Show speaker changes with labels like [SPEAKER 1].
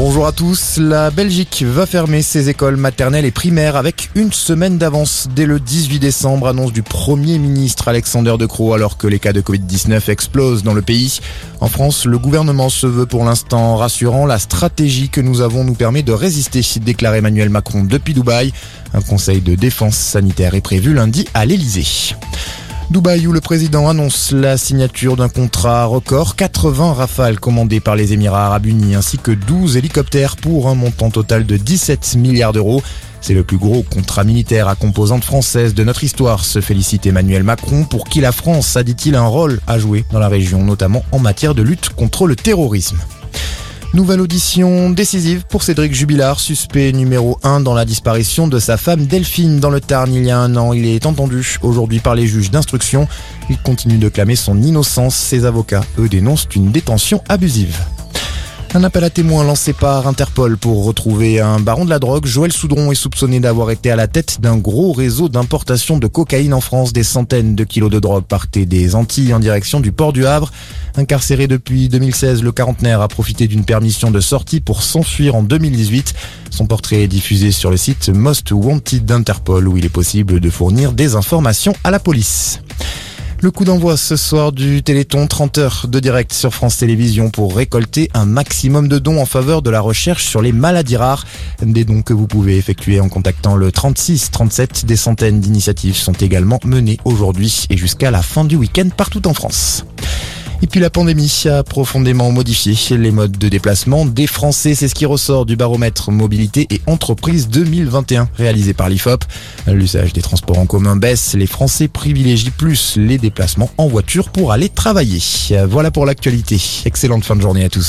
[SPEAKER 1] Bonjour à tous. La Belgique va fermer ses écoles maternelles et primaires avec une semaine d'avance dès le 18 décembre, annonce du Premier ministre Alexander De Croo alors que les cas de Covid-19 explosent dans le pays. En France, le gouvernement se veut pour l'instant rassurant. La stratégie que nous avons nous permet de résister, déclare Emmanuel Macron depuis Dubaï. Un conseil de défense sanitaire est prévu lundi à l'Elysée. Dubaï où le président annonce la signature d'un contrat record, 80 rafales commandées par les Émirats arabes unis ainsi que 12 hélicoptères pour un montant total de 17 milliards d'euros. C'est le plus gros contrat militaire à composante française de notre histoire, se félicite Emmanuel Macron, pour qui la France a, dit-il, un rôle à jouer dans la région, notamment en matière de lutte contre le terrorisme. Nouvelle audition décisive pour Cédric Jubilard, suspect numéro 1 dans la disparition de sa femme Delphine dans le Tarn il y a un an. Il est entendu aujourd'hui par les juges d'instruction. Il continue de clamer son innocence. Ses avocats, eux, dénoncent une détention abusive. Un appel à témoins lancé par Interpol pour retrouver un baron de la drogue. Joël Soudron est soupçonné d'avoir été à la tête d'un gros réseau d'importation de cocaïne en France. Des centaines de kilos de drogue partaient des Antilles en direction du port du Havre. Incarcéré depuis 2016, le quarantenaire a profité d'une permission de sortie pour s'enfuir en 2018. Son portrait est diffusé sur le site Most Wanted d'Interpol où il est possible de fournir des informations à la police. Le coup d'envoi ce soir du Téléthon 30 heures de direct sur France Télévisions pour récolter un maximum de dons en faveur de la recherche sur les maladies rares. Des dons que vous pouvez effectuer en contactant le 36 37. Des centaines d'initiatives sont également menées aujourd'hui et jusqu'à la fin du week-end partout en France. Et puis la pandémie a profondément modifié les modes de déplacement des Français. C'est ce qui ressort du baromètre mobilité et entreprise 2021 réalisé par l'IFOP. L'usage des transports en commun baisse. Les Français privilégient plus les déplacements en voiture pour aller travailler. Voilà pour l'actualité. Excellente fin de journée à tous.